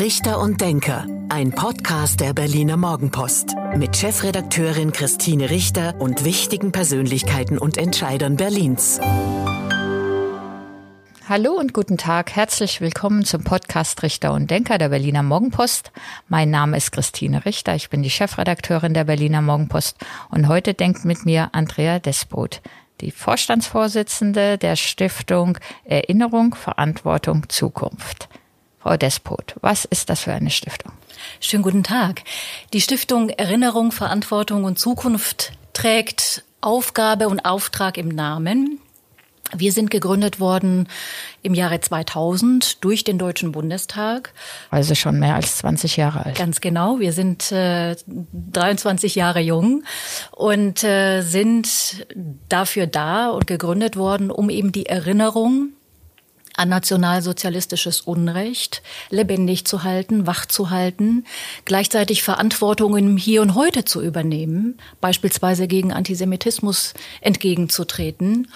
Richter und Denker, ein Podcast der Berliner Morgenpost mit Chefredakteurin Christine Richter und wichtigen Persönlichkeiten und Entscheidern Berlins. Hallo und guten Tag. Herzlich willkommen zum Podcast Richter und Denker der Berliner Morgenpost. Mein Name ist Christine Richter. Ich bin die Chefredakteurin der Berliner Morgenpost und heute denkt mit mir Andrea Despot, die Vorstandsvorsitzende der Stiftung Erinnerung, Verantwortung, Zukunft. Frau Despot, was ist das für eine Stiftung? Schönen guten Tag. Die Stiftung Erinnerung, Verantwortung und Zukunft trägt Aufgabe und Auftrag im Namen. Wir sind gegründet worden im Jahre 2000 durch den Deutschen Bundestag. Also schon mehr als 20 Jahre alt. Ganz genau. Wir sind äh, 23 Jahre jung und äh, sind dafür da und gegründet worden, um eben die Erinnerung an nationalsozialistisches Unrecht lebendig zu halten, wach zu halten, gleichzeitig Verantwortung im Hier und Heute zu übernehmen, beispielsweise gegen Antisemitismus entgegenzutreten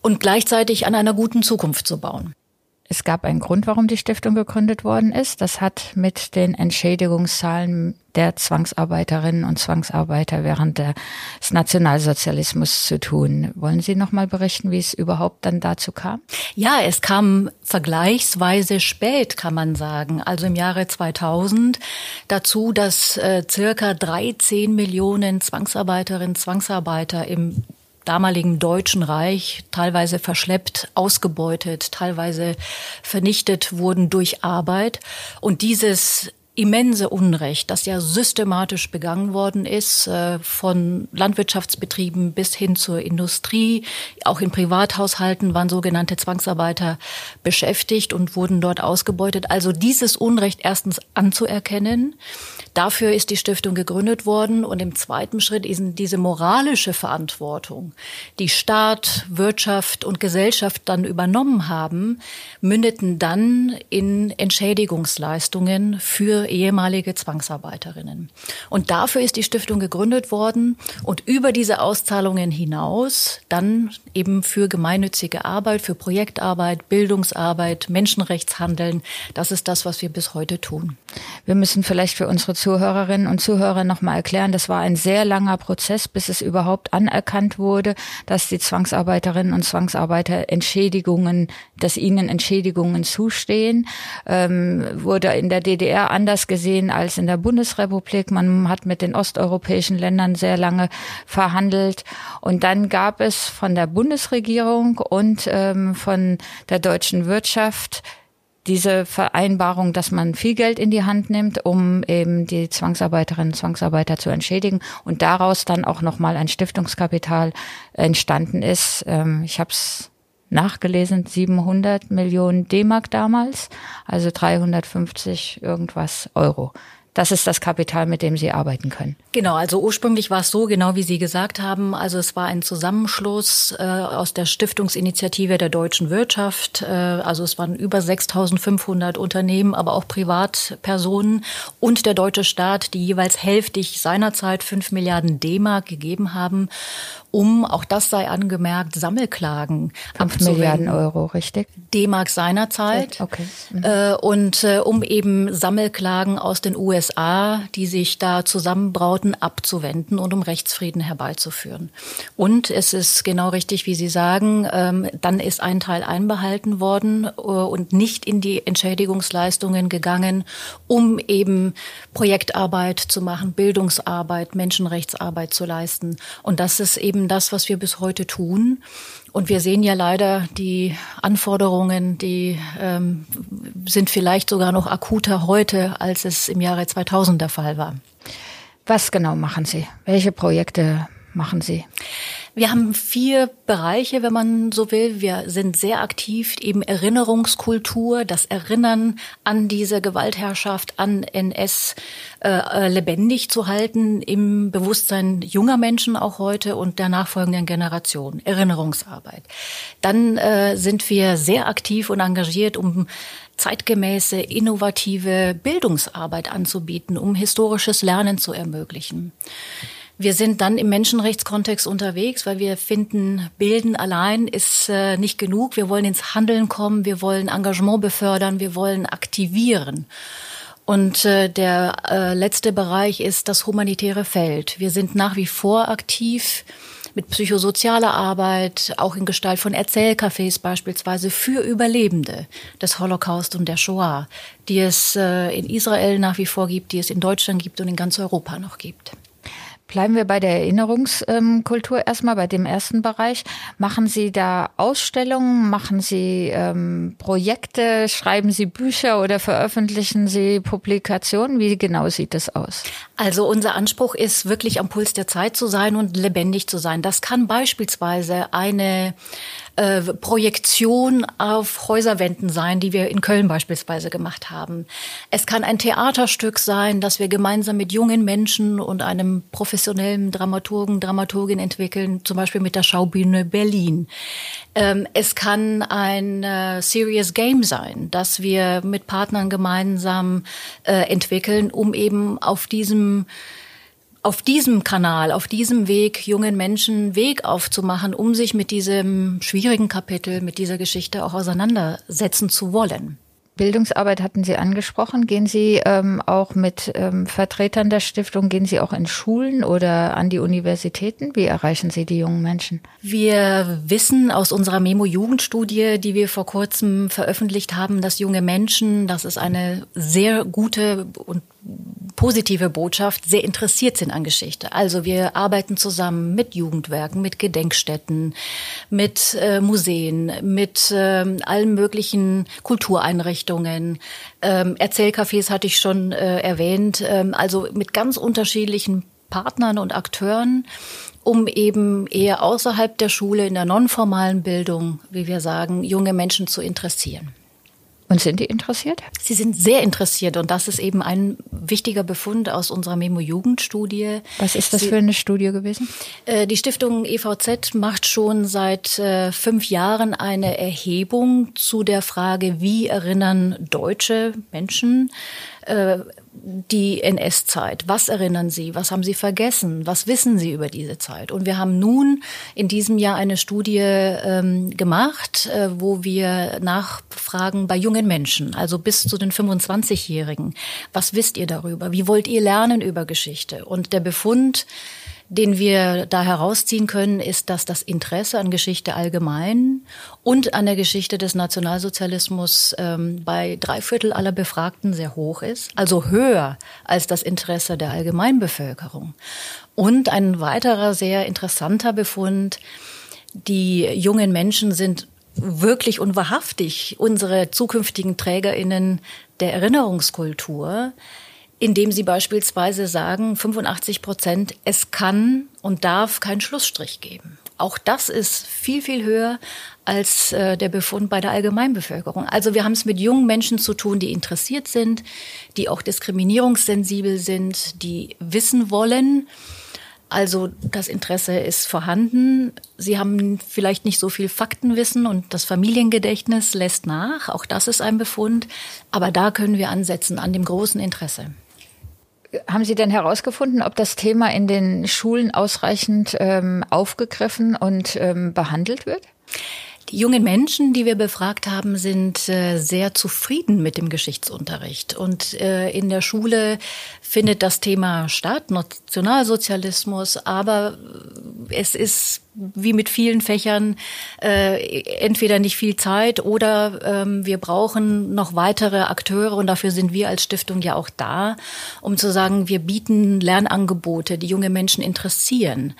und gleichzeitig an einer guten Zukunft zu bauen. Es gab einen Grund, warum die Stiftung gegründet worden ist. Das hat mit den Entschädigungszahlen der Zwangsarbeiterinnen und Zwangsarbeiter während des Nationalsozialismus zu tun. Wollen Sie noch mal berichten, wie es überhaupt dann dazu kam? Ja, es kam vergleichsweise spät, kann man sagen. Also im Jahre 2000 dazu, dass äh, circa 13 Millionen Zwangsarbeiterinnen, Zwangsarbeiter im damaligen Deutschen Reich teilweise verschleppt, ausgebeutet, teilweise vernichtet wurden durch Arbeit. Und dieses immense Unrecht, das ja systematisch begangen worden ist, äh, von Landwirtschaftsbetrieben bis hin zur Industrie. Auch in Privathaushalten waren sogenannte Zwangsarbeiter beschäftigt und wurden dort ausgebeutet. Also dieses Unrecht erstens anzuerkennen, Dafür ist die Stiftung gegründet worden und im zweiten Schritt ist diese moralische Verantwortung, die Staat, Wirtschaft und Gesellschaft dann übernommen haben, mündeten dann in Entschädigungsleistungen für ehemalige Zwangsarbeiterinnen. Und dafür ist die Stiftung gegründet worden und über diese Auszahlungen hinaus dann eben für gemeinnützige Arbeit, für Projektarbeit, Bildungsarbeit, Menschenrechtshandeln. Das ist das, was wir bis heute tun. Wir müssen vielleicht für unsere Zuhörerinnen und Zuhörer nochmal erklären, das war ein sehr langer Prozess, bis es überhaupt anerkannt wurde, dass die Zwangsarbeiterinnen und Zwangsarbeiter Entschädigungen, dass ihnen Entschädigungen zustehen. Ähm, wurde in der DDR anders gesehen als in der Bundesrepublik. Man hat mit den osteuropäischen Ländern sehr lange verhandelt. Und dann gab es von der Bundesregierung und ähm, von der deutschen Wirtschaft diese Vereinbarung, dass man viel Geld in die Hand nimmt, um eben die Zwangsarbeiterinnen und Zwangsarbeiter zu entschädigen und daraus dann auch nochmal ein Stiftungskapital entstanden ist. Ähm, ich habe es nachgelesen, 700 Millionen D-Mark damals, also 350 irgendwas Euro das ist das Kapital, mit dem Sie arbeiten können. Genau, also ursprünglich war es so, genau wie Sie gesagt haben. Also es war ein Zusammenschluss äh, aus der Stiftungsinitiative der deutschen Wirtschaft. Äh, also es waren über 6.500 Unternehmen, aber auch Privatpersonen und der deutsche Staat, die jeweils hälftig seinerzeit 5 Milliarden D-Mark gegeben haben um, auch das sei angemerkt, Sammelklagen 5 Milliarden Euro, richtig? D-Mark seinerzeit. Okay. Mhm. Äh, und äh, um eben Sammelklagen aus den USA, die sich da zusammenbrauten, abzuwenden und um Rechtsfrieden herbeizuführen. Und es ist genau richtig, wie Sie sagen, ähm, dann ist ein Teil einbehalten worden äh, und nicht in die Entschädigungsleistungen gegangen, um eben Projektarbeit zu machen, Bildungsarbeit, Menschenrechtsarbeit zu leisten. Und das ist eben eben das, was wir bis heute tun. Und wir sehen ja leider, die Anforderungen, die ähm, sind vielleicht sogar noch akuter heute, als es im Jahre 2000 der Fall war. Was genau machen Sie? Welche Projekte machen Sie? Wir haben vier Bereiche, wenn man so will. Wir sind sehr aktiv, eben Erinnerungskultur, das Erinnern an diese Gewaltherrschaft, an NS äh, äh, lebendig zu halten im Bewusstsein junger Menschen auch heute und der nachfolgenden Generation. Erinnerungsarbeit. Dann äh, sind wir sehr aktiv und engagiert, um zeitgemäße, innovative Bildungsarbeit anzubieten, um historisches Lernen zu ermöglichen. Wir sind dann im Menschenrechtskontext unterwegs, weil wir finden, Bilden allein ist äh, nicht genug. Wir wollen ins Handeln kommen, wir wollen Engagement befördern, wir wollen aktivieren. Und äh, der äh, letzte Bereich ist das humanitäre Feld. Wir sind nach wie vor aktiv mit psychosozialer Arbeit, auch in Gestalt von Erzählcafés beispielsweise für Überlebende des Holocaust und der Shoah, die es äh, in Israel nach wie vor gibt, die es in Deutschland gibt und in ganz Europa noch gibt. Bleiben wir bei der Erinnerungskultur erstmal, bei dem ersten Bereich. Machen Sie da Ausstellungen, machen Sie ähm, Projekte, schreiben Sie Bücher oder veröffentlichen Sie Publikationen? Wie genau sieht das aus? Also unser Anspruch ist wirklich am Puls der Zeit zu sein und lebendig zu sein. Das kann beispielsweise eine äh, Projektion auf Häuserwänden sein, die wir in Köln beispielsweise gemacht haben. Es kann ein Theaterstück sein, das wir gemeinsam mit jungen Menschen und einem professionellen Dramaturgen, Dramaturgin entwickeln, zum Beispiel mit der Schaubühne Berlin. Ähm, es kann ein äh, Serious Game sein, das wir mit Partnern gemeinsam äh, entwickeln, um eben auf diesem auf diesem Kanal, auf diesem Weg jungen Menschen Weg aufzumachen, um sich mit diesem schwierigen Kapitel, mit dieser Geschichte auch auseinandersetzen zu wollen. Bildungsarbeit hatten Sie angesprochen. Gehen Sie ähm, auch mit ähm, Vertretern der Stiftung, gehen Sie auch in Schulen oder an die Universitäten? Wie erreichen Sie die jungen Menschen? Wir wissen aus unserer Memo-Jugendstudie, die wir vor kurzem veröffentlicht haben, dass junge Menschen, das ist eine sehr gute und positive Botschaft, sehr interessiert sind an Geschichte. Also wir arbeiten zusammen mit Jugendwerken, mit Gedenkstätten, mit äh, Museen, mit äh, allen möglichen Kultureinrichtungen. Ähm, Erzählcafés hatte ich schon äh, erwähnt. Ähm, also mit ganz unterschiedlichen Partnern und Akteuren, um eben eher außerhalb der Schule in der nonformalen Bildung, wie wir sagen, junge Menschen zu interessieren. Und sind die interessiert? Sie sind sehr interessiert und das ist eben ein wichtiger Befund aus unserer Memo-Jugendstudie. Was ist das Sie, für eine Studie gewesen? Äh, die Stiftung EVZ macht schon seit äh, fünf Jahren eine Erhebung zu der Frage, wie erinnern deutsche Menschen äh, die NS-Zeit? Was erinnern Sie? Was haben Sie vergessen? Was wissen Sie über diese Zeit? Und wir haben nun in diesem Jahr eine Studie ähm, gemacht, äh, wo wir nachfragen bei jungen Menschen, also bis zu den 25-Jährigen. Was wisst ihr darüber? Wie wollt ihr lernen über Geschichte? Und der Befund, den wir da herausziehen können, ist, dass das Interesse an Geschichte allgemein und an der Geschichte des Nationalsozialismus ähm, bei drei Viertel aller Befragten sehr hoch ist, also höher als das Interesse der Allgemeinbevölkerung. Und ein weiterer sehr interessanter Befund, die jungen Menschen sind wirklich und wahrhaftig unsere zukünftigen Trägerinnen der Erinnerungskultur indem sie beispielsweise sagen, 85 Prozent, es kann und darf keinen Schlussstrich geben. Auch das ist viel, viel höher als äh, der Befund bei der Allgemeinbevölkerung. Also wir haben es mit jungen Menschen zu tun, die interessiert sind, die auch diskriminierungssensibel sind, die wissen wollen. Also das Interesse ist vorhanden. Sie haben vielleicht nicht so viel Faktenwissen und das Familiengedächtnis lässt nach. Auch das ist ein Befund. Aber da können wir ansetzen an dem großen Interesse. Haben Sie denn herausgefunden, ob das Thema in den Schulen ausreichend ähm, aufgegriffen und ähm, behandelt wird? Die jungen Menschen, die wir befragt haben, sind äh, sehr zufrieden mit dem Geschichtsunterricht. Und äh, in der Schule findet das Thema statt, Nationalsozialismus, aber es ist wie mit vielen Fächern äh, entweder nicht viel Zeit oder ähm, wir brauchen noch weitere Akteure und dafür sind wir als Stiftung ja auch da, um zu sagen, wir bieten Lernangebote, die junge Menschen interessieren,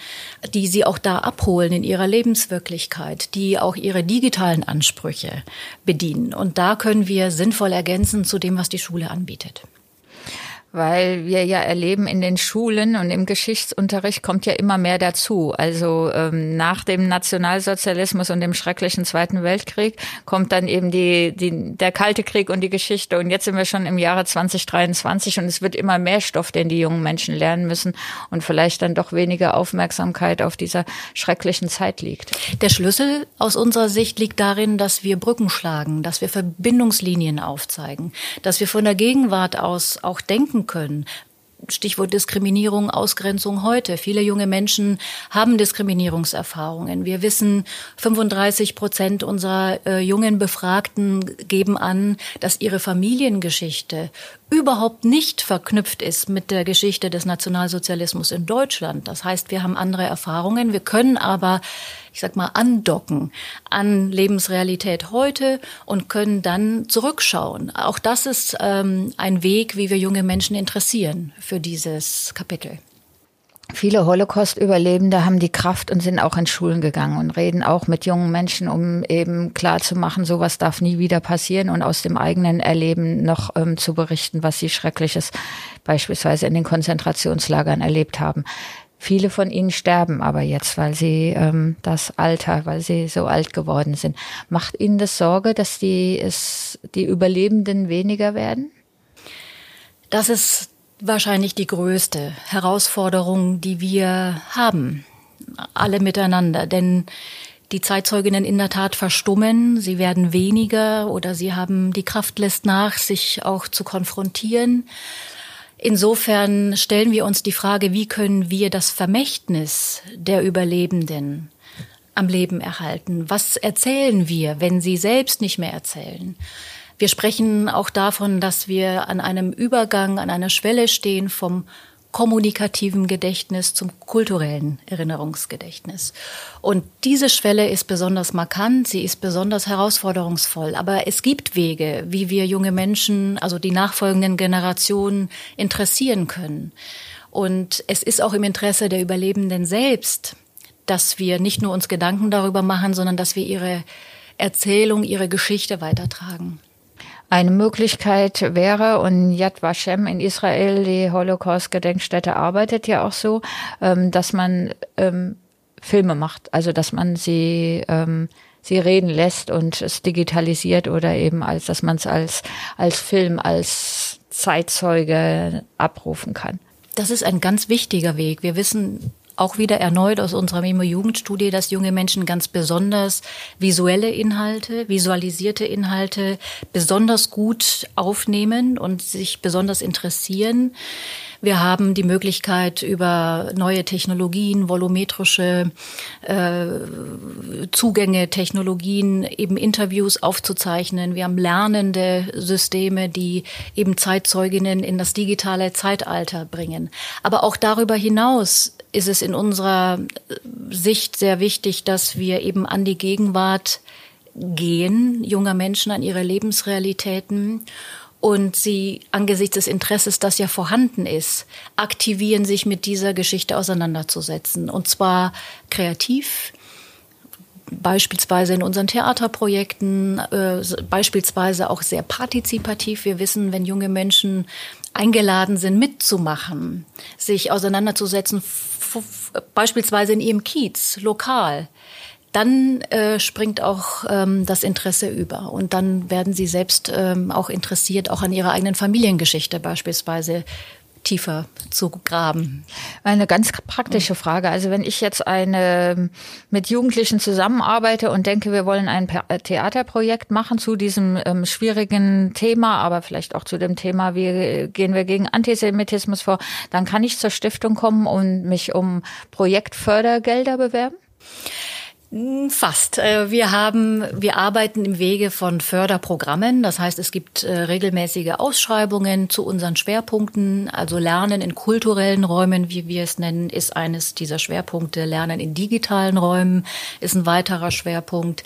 die sie auch da abholen in ihrer Lebenswirklichkeit, die auch ihre digitalen Ansprüche bedienen. Und da können wir sinnvoll ergänzen zu dem, was die Schule anbietet weil wir ja erleben in den Schulen und im Geschichtsunterricht kommt ja immer mehr dazu. Also ähm, nach dem Nationalsozialismus und dem schrecklichen Zweiten Weltkrieg kommt dann eben die, die, der Kalte Krieg und die Geschichte. Und jetzt sind wir schon im Jahre 2023 und es wird immer mehr Stoff, den die jungen Menschen lernen müssen und vielleicht dann doch weniger Aufmerksamkeit auf dieser schrecklichen Zeit liegt. Der Schlüssel aus unserer Sicht liegt darin, dass wir Brücken schlagen, dass wir Verbindungslinien aufzeigen, dass wir von der Gegenwart aus auch denken können Stichwort Diskriminierung, Ausgrenzung heute. Viele junge Menschen haben Diskriminierungserfahrungen. Wir wissen, 35 Prozent unserer äh, jungen Befragten geben an, dass ihre Familiengeschichte überhaupt nicht verknüpft ist mit der Geschichte des Nationalsozialismus in Deutschland. Das heißt, wir haben andere Erfahrungen. Wir können aber, ich sag mal, andocken an Lebensrealität heute und können dann zurückschauen. Auch das ist ähm, ein Weg, wie wir junge Menschen interessieren für dieses Kapitel. Viele Holocaust-Überlebende haben die Kraft und sind auch in Schulen gegangen und reden auch mit jungen Menschen, um eben klar zu machen, sowas darf nie wieder passieren und aus dem eigenen Erleben noch ähm, zu berichten, was sie Schreckliches beispielsweise in den Konzentrationslagern erlebt haben. Viele von ihnen sterben aber jetzt, weil sie ähm, das Alter, weil sie so alt geworden sind. Macht Ihnen das Sorge, dass die, es, die Überlebenden weniger werden? Das ist wahrscheinlich die größte Herausforderung, die wir haben, alle miteinander. Denn die Zeitzeuginnen in der Tat verstummen, sie werden weniger oder sie haben die Kraft lässt nach, sich auch zu konfrontieren. Insofern stellen wir uns die Frage, wie können wir das Vermächtnis der Überlebenden am Leben erhalten? Was erzählen wir, wenn sie selbst nicht mehr erzählen? Wir sprechen auch davon, dass wir an einem Übergang, an einer Schwelle stehen vom kommunikativen Gedächtnis zum kulturellen Erinnerungsgedächtnis. Und diese Schwelle ist besonders markant, sie ist besonders herausforderungsvoll. Aber es gibt Wege, wie wir junge Menschen, also die nachfolgenden Generationen interessieren können. Und es ist auch im Interesse der Überlebenden selbst, dass wir nicht nur uns Gedanken darüber machen, sondern dass wir ihre Erzählung, ihre Geschichte weitertragen. Eine Möglichkeit wäre, und Yad Vashem in Israel, die Holocaust-Gedenkstätte, arbeitet ja auch so, ähm, dass man ähm, Filme macht, also dass man sie ähm, sie reden lässt und es digitalisiert oder eben als dass man es als als Film als Zeitzeuge abrufen kann. Das ist ein ganz wichtiger Weg. Wir wissen auch wieder erneut aus unserer Memo-Jugendstudie, dass junge Menschen ganz besonders visuelle Inhalte, visualisierte Inhalte besonders gut aufnehmen und sich besonders interessieren. Wir haben die Möglichkeit, über neue Technologien, volumetrische äh, Zugänge, Technologien, eben Interviews aufzuzeichnen. Wir haben lernende Systeme, die eben Zeitzeuginnen in das digitale Zeitalter bringen. Aber auch darüber hinaus ist es in unserer Sicht sehr wichtig, dass wir eben an die Gegenwart gehen, junger Menschen an ihre Lebensrealitäten und sie angesichts des Interesses, das ja vorhanden ist, aktivieren, sich mit dieser Geschichte auseinanderzusetzen. Und zwar kreativ, beispielsweise in unseren Theaterprojekten, äh, beispielsweise auch sehr partizipativ. Wir wissen, wenn junge Menschen eingeladen sind, mitzumachen, sich auseinanderzusetzen, beispielsweise in ihrem Kiez, lokal, dann äh, springt auch ähm, das Interesse über. Und dann werden sie selbst ähm, auch interessiert, auch an ihrer eigenen Familiengeschichte beispielsweise tiefer zu graben. Eine ganz praktische Frage. Also wenn ich jetzt eine mit Jugendlichen zusammenarbeite und denke, wir wollen ein Theaterprojekt machen zu diesem ähm, schwierigen Thema, aber vielleicht auch zu dem Thema, wie gehen wir gegen Antisemitismus vor, dann kann ich zur Stiftung kommen und mich um Projektfördergelder bewerben? Hm, fast. Äh, wir haben, wir arbeiten im Wege von Förderprogrammen. Das heißt, es gibt äh, regelmäßige Ausschreibungen zu unseren Schwerpunkten. Also Lernen in kulturellen Räumen, wie wir es nennen, ist eines dieser Schwerpunkte. Lernen in digitalen Räumen ist ein weiterer Schwerpunkt.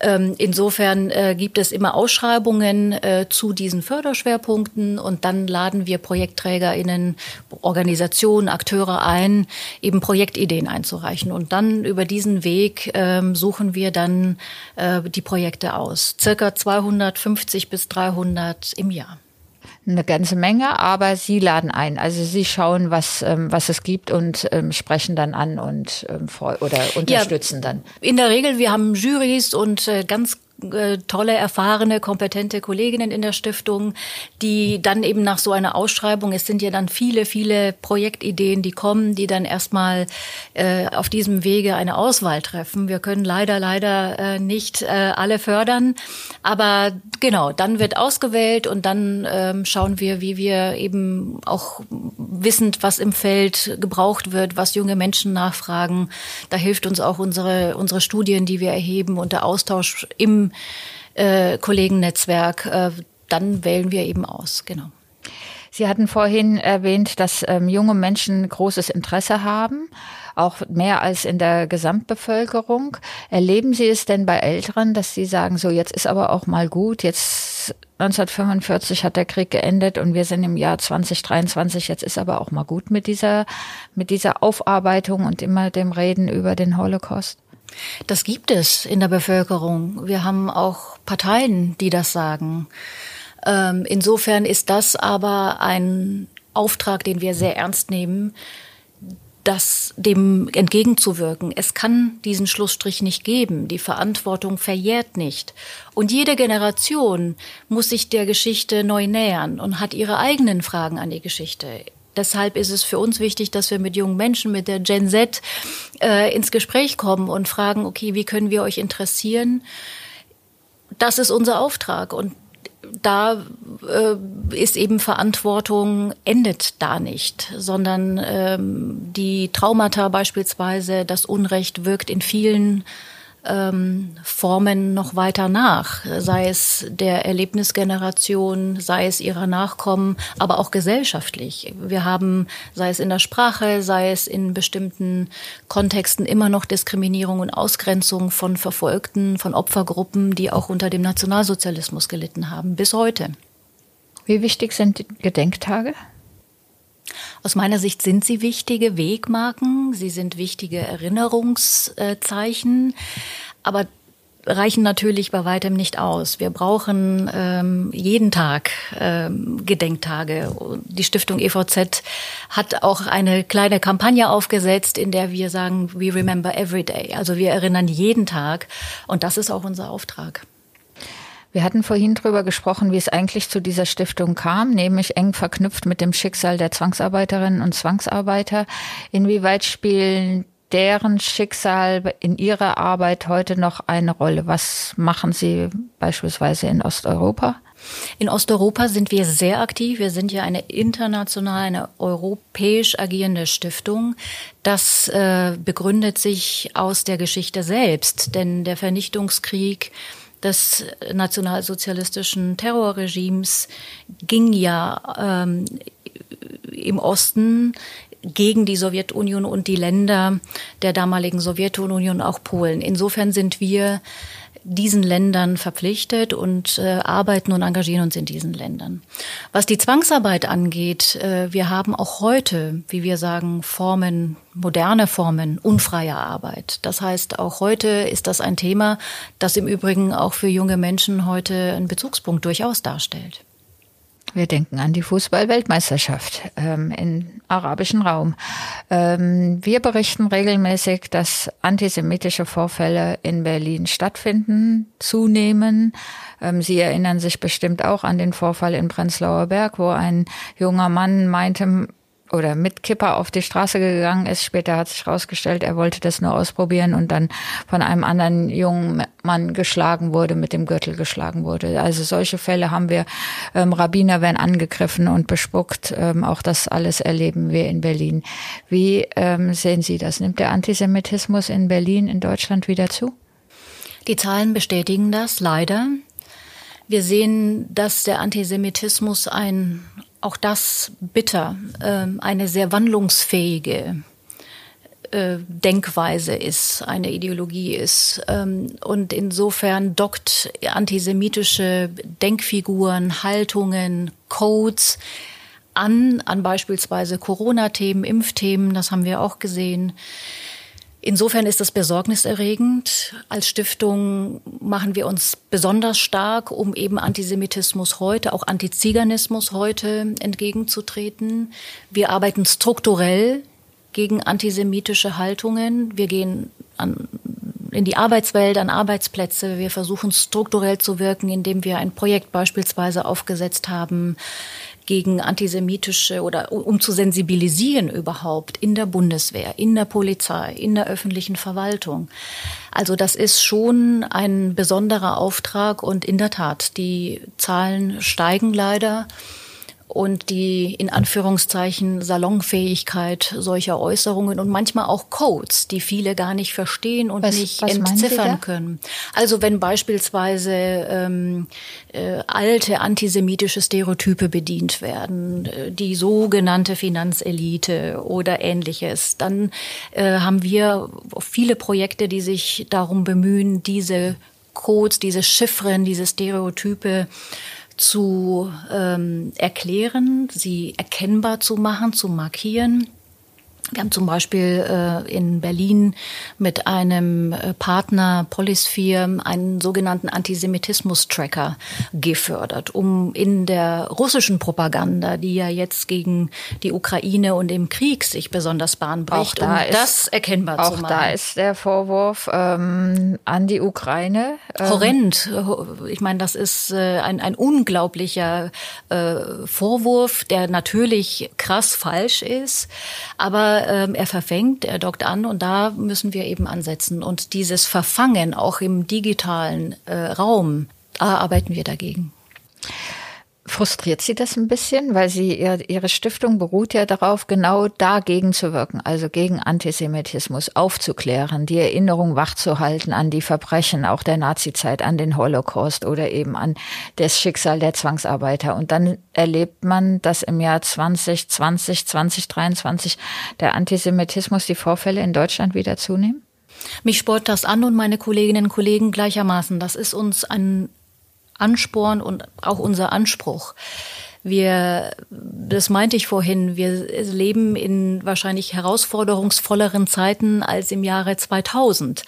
Ähm, insofern äh, gibt es immer Ausschreibungen zu diesen Förderschwerpunkten und dann laden wir ProjektträgerInnen, Organisationen, Akteure ein, eben Projektideen einzureichen und dann über diesen Weg ähm, suchen wir dann äh, die Projekte aus. Circa 250 bis 300 im Jahr eine ganze Menge, aber Sie laden ein. Also Sie schauen, was, ähm, was es gibt und ähm, sprechen dann an und ähm, oder unterstützen ja, dann. In der Regel, wir haben Jurys und äh, ganz äh, tolle, erfahrene, kompetente Kolleginnen in der Stiftung, die dann eben nach so einer Ausschreibung, es sind ja dann viele, viele Projektideen, die kommen, die dann erstmal äh, auf diesem Wege eine Auswahl treffen. Wir können leider, leider äh, nicht äh, alle fördern, aber genau, dann wird ausgewählt und dann ähm, schauen wir, wie wir eben auch wissend, was im Feld gebraucht wird, was junge Menschen nachfragen. Da hilft uns auch unsere, unsere Studien, die wir erheben und der Austausch im äh, Kollegennetzwerk. Äh, dann wählen wir eben aus, genau. Sie hatten vorhin erwähnt, dass ähm, junge Menschen großes Interesse haben, auch mehr als in der Gesamtbevölkerung. Erleben Sie es denn bei Älteren, dass Sie sagen, so jetzt ist aber auch mal gut, jetzt 1945 hat der Krieg geendet und wir sind im Jahr 2023, jetzt ist aber auch mal gut mit dieser, mit dieser Aufarbeitung und immer dem Reden über den Holocaust? Das gibt es in der Bevölkerung. Wir haben auch Parteien, die das sagen. Ähm, insofern ist das aber ein Auftrag, den wir sehr ernst nehmen, das dem entgegenzuwirken. Es kann diesen Schlussstrich nicht geben. Die Verantwortung verjährt nicht. Und jede Generation muss sich der Geschichte neu nähern und hat ihre eigenen Fragen an die Geschichte. Deshalb ist es für uns wichtig, dass wir mit jungen Menschen, mit der Gen Z äh, ins Gespräch kommen und fragen, okay, wie können wir euch interessieren? Das ist unser Auftrag und da äh, ist eben Verantwortung endet da nicht, sondern ähm, die Traumata beispielsweise, das Unrecht wirkt in vielen ähm, Formen noch weiter nach, sei es der Erlebnisgeneration, sei es ihrer Nachkommen, aber auch gesellschaftlich. Wir haben, sei es in der Sprache, sei es in bestimmten Kontexten immer noch Diskriminierung und Ausgrenzung von Verfolgten, von Opfergruppen, die auch unter dem Nationalsozialismus gelitten haben, bis heute. Wie wichtig sind Gedenktage? Aus meiner Sicht sind sie wichtige Wegmarken, sie sind wichtige Erinnerungszeichen, aber reichen natürlich bei weitem nicht aus. Wir brauchen ähm, jeden Tag ähm, Gedenktage. Die Stiftung EVZ hat auch eine kleine Kampagne aufgesetzt, in der wir sagen, we remember every day. Also wir erinnern jeden Tag und das ist auch unser Auftrag. Wir hatten vorhin darüber gesprochen, wie es eigentlich zu dieser Stiftung kam, nämlich eng verknüpft mit dem Schicksal der Zwangsarbeiterinnen und Zwangsarbeiter. Inwieweit spielen deren Schicksal in Ihrer Arbeit heute noch eine Rolle? Was machen Sie beispielsweise in Osteuropa? In Osteuropa sind wir sehr aktiv. Wir sind ja eine international, eine europäisch agierende Stiftung. Das äh, begründet sich aus der Geschichte selbst, denn der Vernichtungskrieg des nationalsozialistischen Terrorregimes ging ja ähm, im Osten gegen die Sowjetunion und die Länder der damaligen Sowjetunion, auch Polen. Insofern sind wir diesen Ländern verpflichtet und äh, arbeiten und engagieren uns in diesen Ländern. Was die Zwangsarbeit angeht, äh, wir haben auch heute, wie wir sagen, Formen, moderne Formen unfreier Arbeit. Das heißt, auch heute ist das ein Thema, das im Übrigen auch für junge Menschen heute einen Bezugspunkt durchaus darstellt. Wir denken an die Fußball-Weltmeisterschaft ähm, im arabischen Raum. Ähm, wir berichten regelmäßig, dass antisemitische Vorfälle in Berlin stattfinden, zunehmen. Ähm, Sie erinnern sich bestimmt auch an den Vorfall in Prenzlauer Berg, wo ein junger Mann meinte, oder mit Kipper auf die Straße gegangen ist. Später hat sich herausgestellt, er wollte das nur ausprobieren und dann von einem anderen jungen Mann geschlagen wurde, mit dem Gürtel geschlagen wurde. Also solche Fälle haben wir. Ähm, Rabbiner werden angegriffen und bespuckt. Ähm, auch das alles erleben wir in Berlin. Wie ähm, sehen Sie das? Nimmt der Antisemitismus in Berlin, in Deutschland wieder zu? Die Zahlen bestätigen das leider. Wir sehen, dass der Antisemitismus ein auch das bitter, ähm, eine sehr wandlungsfähige äh, Denkweise ist, eine Ideologie ist. Ähm, und insofern dockt antisemitische Denkfiguren, Haltungen, Codes an, an beispielsweise Corona-Themen, Impfthemen, das haben wir auch gesehen. Insofern ist das besorgniserregend. Als Stiftung machen wir uns besonders stark, um eben Antisemitismus heute, auch Antiziganismus heute entgegenzutreten. Wir arbeiten strukturell gegen antisemitische Haltungen. Wir gehen an in die Arbeitswelt, an Arbeitsplätze. Wir versuchen strukturell zu wirken, indem wir ein Projekt beispielsweise aufgesetzt haben gegen antisemitische oder um zu sensibilisieren überhaupt in der Bundeswehr, in der Polizei, in der öffentlichen Verwaltung. Also das ist schon ein besonderer Auftrag und in der Tat, die Zahlen steigen leider und die in Anführungszeichen Salonfähigkeit solcher Äußerungen und manchmal auch Codes, die viele gar nicht verstehen und was, nicht was entziffern können. Also wenn beispielsweise ähm, äh, alte antisemitische Stereotype bedient werden, äh, die sogenannte Finanzelite oder ähnliches, dann äh, haben wir viele Projekte, die sich darum bemühen, diese Codes, diese Chiffren, diese Stereotype zu ähm, erklären, sie erkennbar zu machen, zu markieren. Wir haben zum Beispiel äh, in Berlin mit einem äh, Partner Polisphere einen sogenannten Antisemitismus-Tracker gefördert, um in der russischen Propaganda, die ja jetzt gegen die Ukraine und im Krieg sich besonders Bahn bricht, da um ist, das erkennbar zu machen. Auch da ist der Vorwurf ähm, an die Ukraine. Ähm, Horrend. Ich meine, das ist äh, ein, ein unglaublicher äh, Vorwurf, der natürlich krass falsch ist, aber ähm, er verfängt, er dockt an und da müssen wir eben ansetzen. Und dieses Verfangen auch im digitalen äh, Raum, da arbeiten wir dagegen. Frustriert Sie das ein bisschen, weil Sie Ihre Stiftung beruht ja darauf, genau dagegen zu wirken, also gegen Antisemitismus aufzuklären, die Erinnerung wachzuhalten an die Verbrechen auch der Nazizeit, an den Holocaust oder eben an das Schicksal der Zwangsarbeiter. Und dann erlebt man, dass im Jahr 2020, 2023 der Antisemitismus, die Vorfälle in Deutschland wieder zunehmen? Mich sport das an und meine Kolleginnen und Kollegen gleichermaßen. Das ist uns ein Ansporn und auch unser Anspruch. Wir, das meinte ich vorhin, wir leben in wahrscheinlich herausforderungsvolleren Zeiten als im Jahre 2000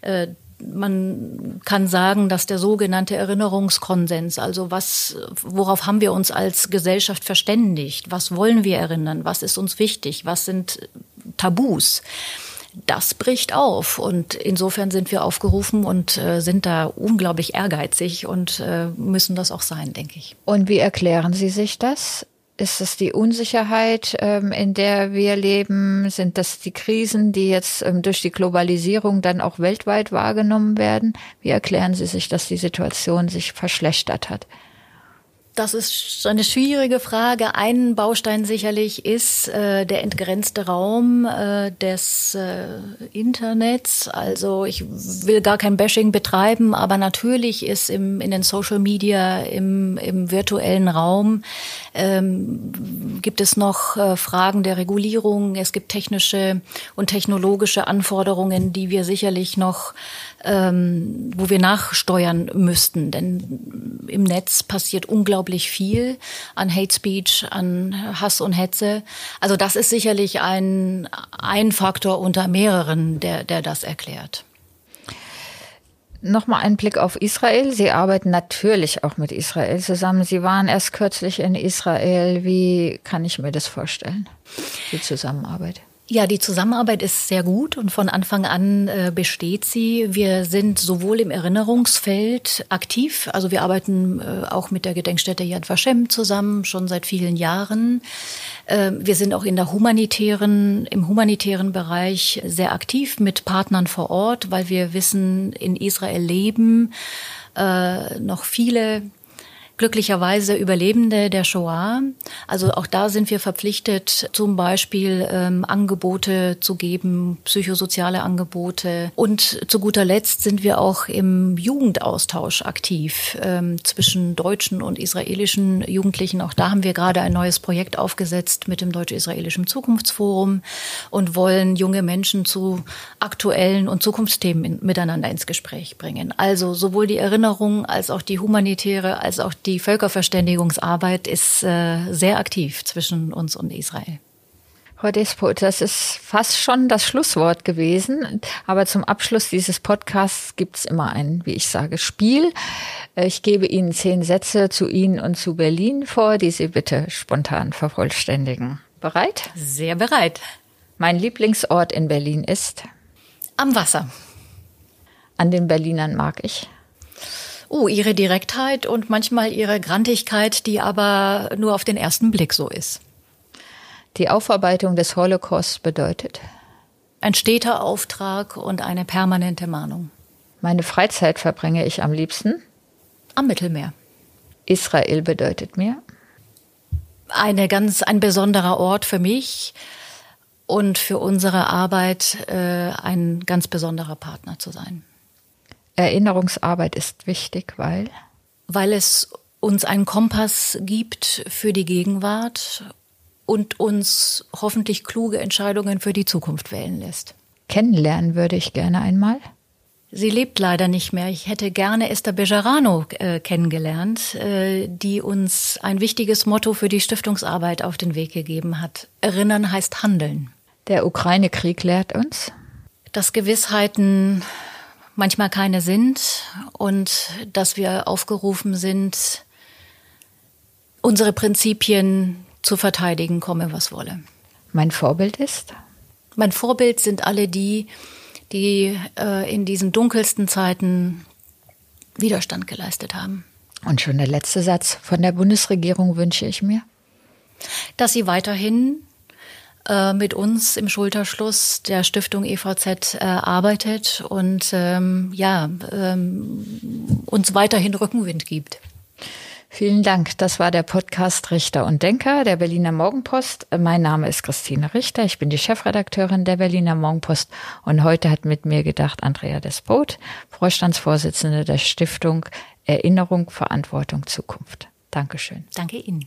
äh, man kann sagen, dass der sogenannte Erinnerungskonsens, also was, worauf haben wir uns als Gesellschaft verständigt? Was wollen wir erinnern? Was ist uns wichtig? Was sind Tabus? Das bricht auf. Und insofern sind wir aufgerufen und äh, sind da unglaublich ehrgeizig und äh, müssen das auch sein, denke ich. Und wie erklären Sie sich das? Ist es die Unsicherheit, ähm, in der wir leben? Sind das die Krisen, die jetzt ähm, durch die Globalisierung dann auch weltweit wahrgenommen werden? Wie erklären Sie sich, dass die Situation sich verschlechtert hat? Das ist eine schwierige Frage. Ein Baustein sicherlich ist äh, der entgrenzte Raum äh, des äh, Internets. Also ich will gar kein Bashing betreiben, aber natürlich ist im, in den Social Media, im, im virtuellen Raum, ähm, gibt es noch äh, Fragen der Regulierung. Es gibt technische und technologische Anforderungen, die wir sicherlich noch ähm, wo wir nachsteuern müssten. Denn im Netz passiert unglaublich viel an Hate Speech, an Hass und Hetze. Also das ist sicherlich ein, ein Faktor unter mehreren, der, der das erklärt. Nochmal ein Blick auf Israel. Sie arbeiten natürlich auch mit Israel zusammen. Sie waren erst kürzlich in Israel. Wie kann ich mir das vorstellen, die Zusammenarbeit? Ja, die Zusammenarbeit ist sehr gut und von Anfang an äh, besteht sie. Wir sind sowohl im Erinnerungsfeld aktiv, also wir arbeiten äh, auch mit der Gedenkstätte Yad Vashem zusammen, schon seit vielen Jahren. Äh, wir sind auch in der humanitären, im humanitären Bereich sehr aktiv mit Partnern vor Ort, weil wir wissen, in Israel leben äh, noch viele glücklicherweise Überlebende der Shoah. Also auch da sind wir verpflichtet, zum Beispiel ähm, Angebote zu geben, psychosoziale Angebote. Und zu guter Letzt sind wir auch im Jugendaustausch aktiv ähm, zwischen deutschen und israelischen Jugendlichen. Auch da haben wir gerade ein neues Projekt aufgesetzt mit dem Deutsch-Israelischen Zukunftsforum und wollen junge Menschen zu aktuellen und Zukunftsthemen in, miteinander ins Gespräch bringen. Also sowohl die Erinnerung als auch die humanitäre als auch die die Völkerverständigungsarbeit ist äh, sehr aktiv zwischen uns und Israel. Frau Despot, das ist fast schon das Schlusswort gewesen. Aber zum Abschluss dieses Podcasts gibt es immer ein, wie ich sage, Spiel. Ich gebe Ihnen zehn Sätze zu Ihnen und zu Berlin vor, die Sie bitte spontan vervollständigen. Bereit? Sehr bereit. Mein Lieblingsort in Berlin ist? Am Wasser. an den Berlinern mag ich? Oh, ihre Direktheit und manchmal ihre Grantigkeit, die aber nur auf den ersten Blick so ist. Die Aufarbeitung des Holocaust bedeutet? Ein steter Auftrag und eine permanente Mahnung. Meine Freizeit verbringe ich am liebsten? Am Mittelmeer. Israel bedeutet mir? Eine ganz, ein besonderer Ort für mich und für unsere Arbeit äh, ein ganz besonderer Partner zu sein. Erinnerungsarbeit ist wichtig, weil? Weil es uns einen Kompass gibt für die Gegenwart und uns hoffentlich kluge Entscheidungen für die Zukunft wählen lässt. Kennenlernen würde ich gerne einmal. Sie lebt leider nicht mehr. Ich hätte gerne Esther Bejarano äh, kennengelernt, äh, die uns ein wichtiges Motto für die Stiftungsarbeit auf den Weg gegeben hat. Erinnern heißt handeln. Der Ukraine-Krieg lehrt uns, dass Gewissheiten manchmal keine sind und dass wir aufgerufen sind, unsere Prinzipien zu verteidigen, komme was wolle. Mein Vorbild ist? Mein Vorbild sind alle die, die äh, in diesen dunkelsten Zeiten Widerstand geleistet haben. Und schon der letzte Satz von der Bundesregierung wünsche ich mir? Dass sie weiterhin äh, mit uns im Schulterschluss der Stiftung EVZ äh, arbeitet und ähm, ja, ähm, uns weiterhin Rückenwind gibt. Vielen Dank. Das war der Podcast Richter und Denker der Berliner Morgenpost. Mein Name ist Christine Richter. Ich bin die Chefredakteurin der Berliner Morgenpost und heute hat mit mir gedacht Andrea Despot, Vorstandsvorsitzende der Stiftung Erinnerung, Verantwortung, Zukunft. Dankeschön. Danke Ihnen.